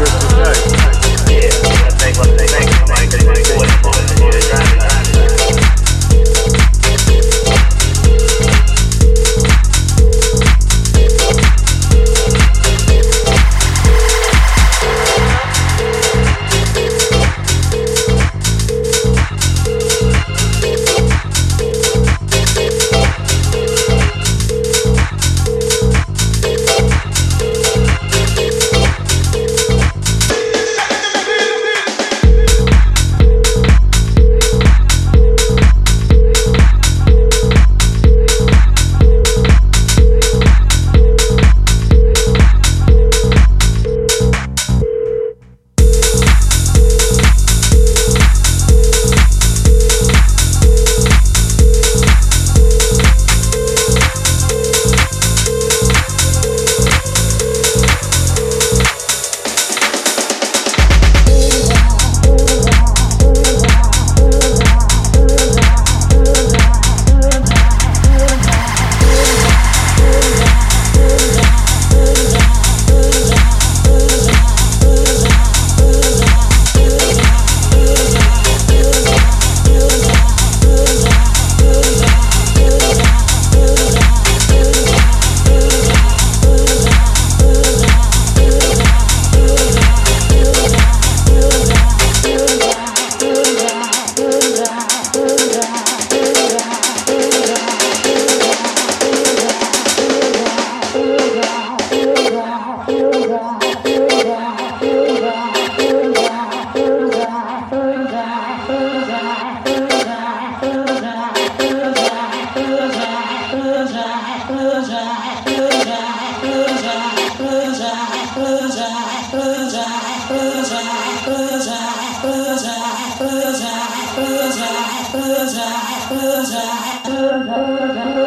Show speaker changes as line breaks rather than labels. Mr. bullseye, bullseye, bullseye, bullseye, bullseye.